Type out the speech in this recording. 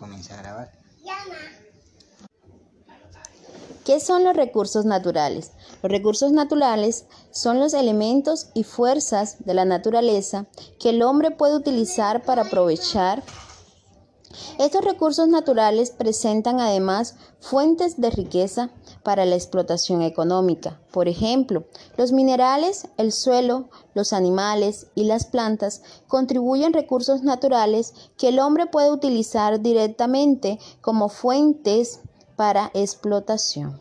comience a grabar. ¿Qué son los recursos naturales? Los recursos naturales son los elementos y fuerzas de la naturaleza que el hombre puede utilizar para aprovechar. Estos recursos naturales presentan además fuentes de riqueza para la explotación económica. Por ejemplo, los minerales, el suelo, los animales y las plantas contribuyen recursos naturales que el hombre puede utilizar directamente como fuentes para explotación.